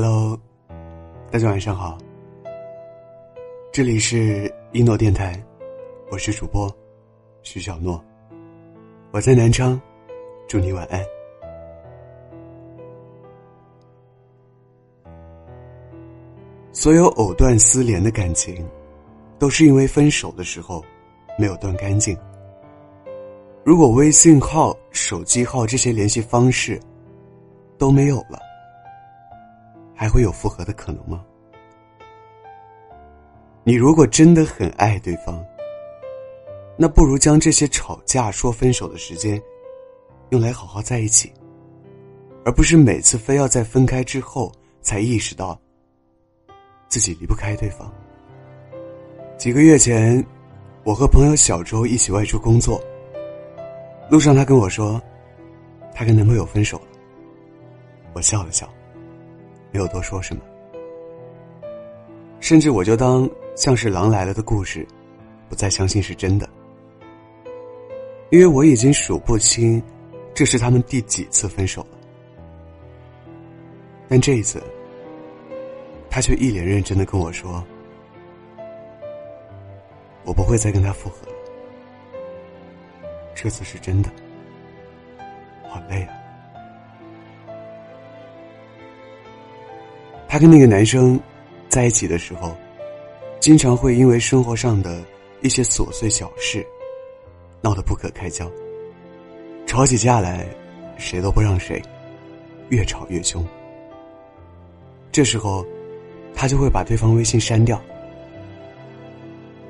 Hello，大家晚上好。这里是一诺电台，我是主播徐小诺，我在南昌，祝你晚安。所有藕断丝连的感情，都是因为分手的时候没有断干净。如果微信号、手机号这些联系方式都没有了，还会有复合的可能吗？你如果真的很爱对方，那不如将这些吵架、说分手的时间，用来好好在一起，而不是每次非要在分开之后才意识到。自己离不开对方。几个月前，我和朋友小周一起外出工作。路上，他跟我说，他跟男朋友分手了。我笑了笑，没有多说什么。甚至我就当像是狼来了的故事，不再相信是真的。因为我已经数不清，这是他们第几次分手了。但这一次。他却一脸认真的跟我说：“我不会再跟他复合，这次是真的，好累啊。”他跟那个男生在一起的时候，经常会因为生活上的一些琐碎小事闹得不可开交，吵起架来谁都不让谁，越吵越凶。这时候。他就会把对方微信删掉，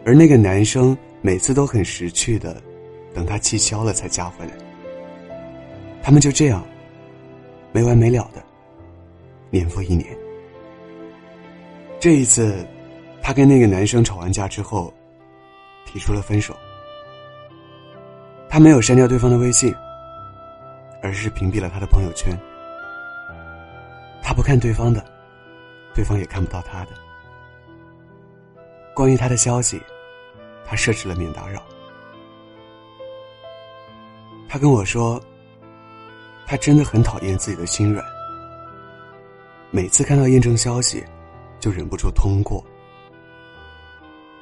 而那个男生每次都很识趣的，等他气消了才加回来。他们就这样没完没了的年复一年。这一次，他跟那个男生吵完架之后，提出了分手。他没有删掉对方的微信，而是屏蔽了他的朋友圈。他不看对方的。对方也看不到他的。关于他的消息，他设置了免打扰。他跟我说，他真的很讨厌自己的心软，每次看到验证消息，就忍不住通过。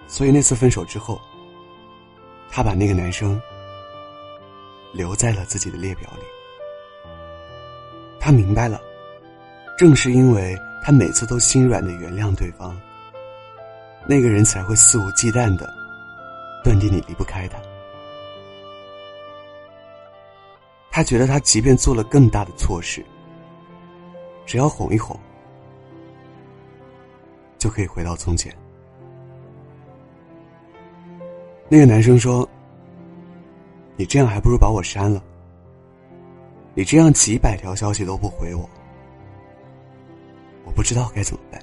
所以那次分手之后，他把那个男生留在了自己的列表里。他明白了，正是因为。他每次都心软的原谅对方，那个人才会肆无忌惮的断定你离不开他。他觉得他即便做了更大的错事，只要哄一哄，就可以回到从前。那个男生说：“你这样还不如把我删了。你这样几百条消息都不回我。”我不知道该怎么办。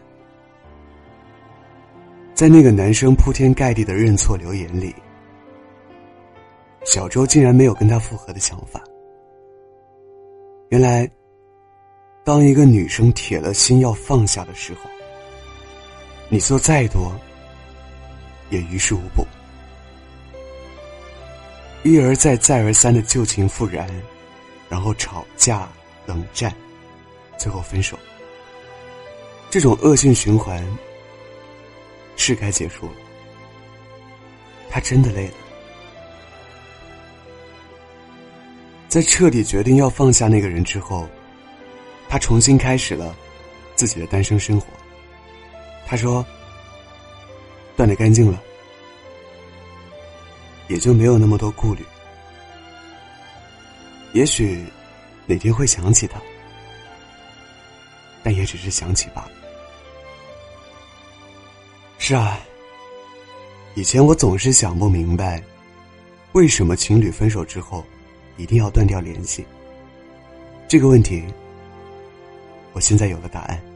在那个男生铺天盖地的认错留言里，小周竟然没有跟他复合的想法。原来，当一个女生铁了心要放下的时候，你做再多也于事无补。一而再、再而三的旧情复燃，然后吵架、冷战，最后分手。这种恶性循环是该结束了。他真的累了，在彻底决定要放下那个人之后，他重新开始了自己的单身生活。他说：“断的干净了，也就没有那么多顾虑。也许哪天会想起他，但也只是想起罢了。”是啊，以前我总是想不明白，为什么情侣分手之后一定要断掉联系。这个问题，我现在有了答案。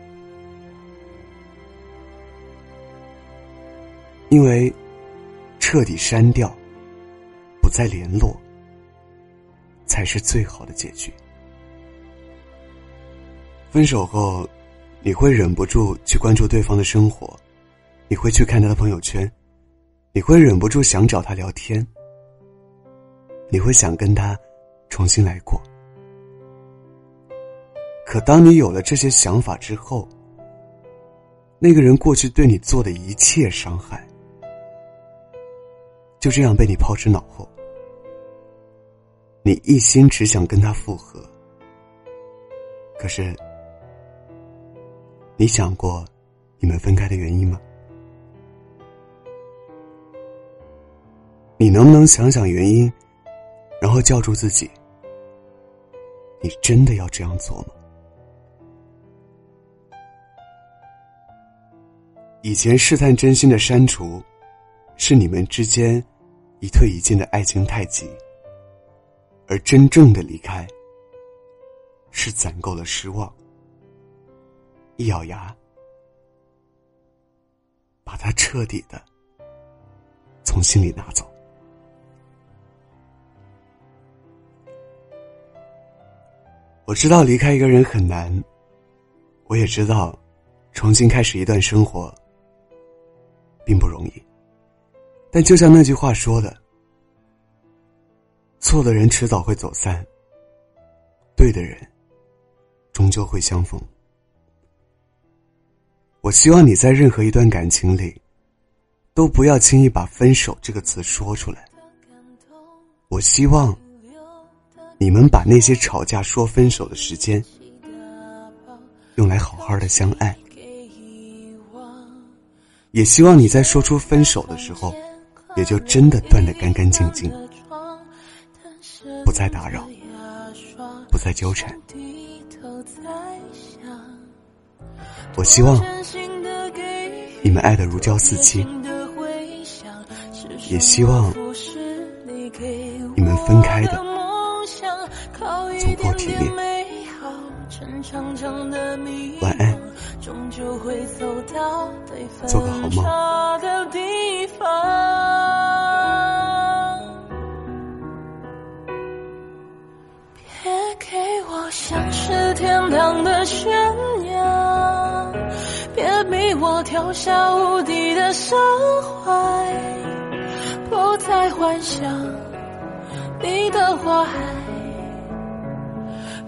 因为彻底删掉，不再联络，才是最好的结局。分手后，你会忍不住去关注对方的生活。你会去看他的朋友圈，你会忍不住想找他聊天，你会想跟他重新来过。可当你有了这些想法之后，那个人过去对你做的一切伤害，就这样被你抛之脑后。你一心只想跟他复合，可是，你想过你们分开的原因吗？你能不能想想原因，然后叫住自己？你真的要这样做吗？以前试探真心的删除，是你们之间一退一进的爱情太急；而真正的离开，是攒够了失望，一咬牙，把它彻底的从心里拿走。我知道离开一个人很难，我也知道重新开始一段生活并不容易。但就像那句话说的：“错的人迟早会走散，对的人终究会相逢。”我希望你在任何一段感情里，都不要轻易把“分手”这个词说出来。我希望。你们把那些吵架说分手的时间，用来好好的相爱。也希望你在说出分手的时候，也就真的断得干干净净，不再打扰，不再纠缠。我希望你们爱的如胶似漆，也希望你们分开的。足够体面。晚安，做个好梦。跳下无底的深海，不再幻想你的花海。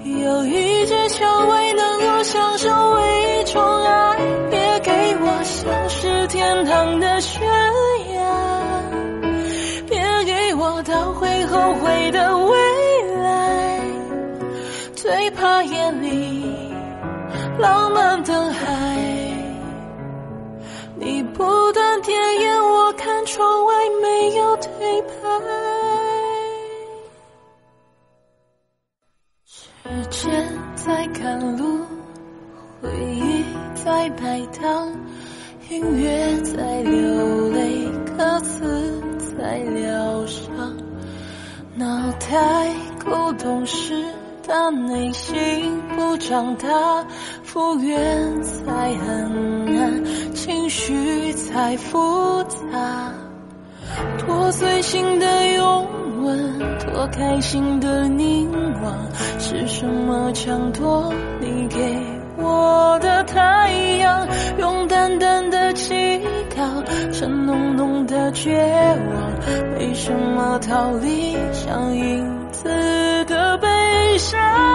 有一只蔷薇能够享受唯一宠爱，别给我像是天堂的悬崖，别给我倒会后悔的未来，最怕夜里浪漫灯海，你不断点烟，我看窗外没有对白。时间在赶路，回忆在摆荡，音乐在流泪，歌词在疗伤。脑袋够懂事，但内心不长大，复原才很难，情绪才复杂。多随心的拥吻，多开心的凝望，是什么抢夺你给我的太阳？用淡淡的祈祷成浓浓的绝望，没什么逃离像影子的悲伤？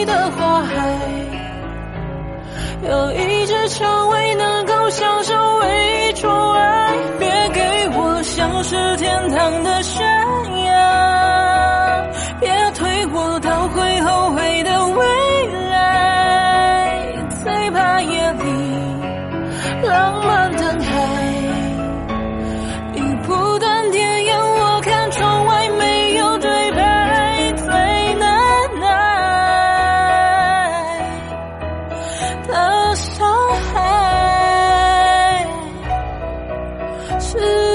你的花海。有一只蔷薇能够享受唯一宠爱，别给我像是天堂的悬崖，别推我到会后悔的未。浪漫灯是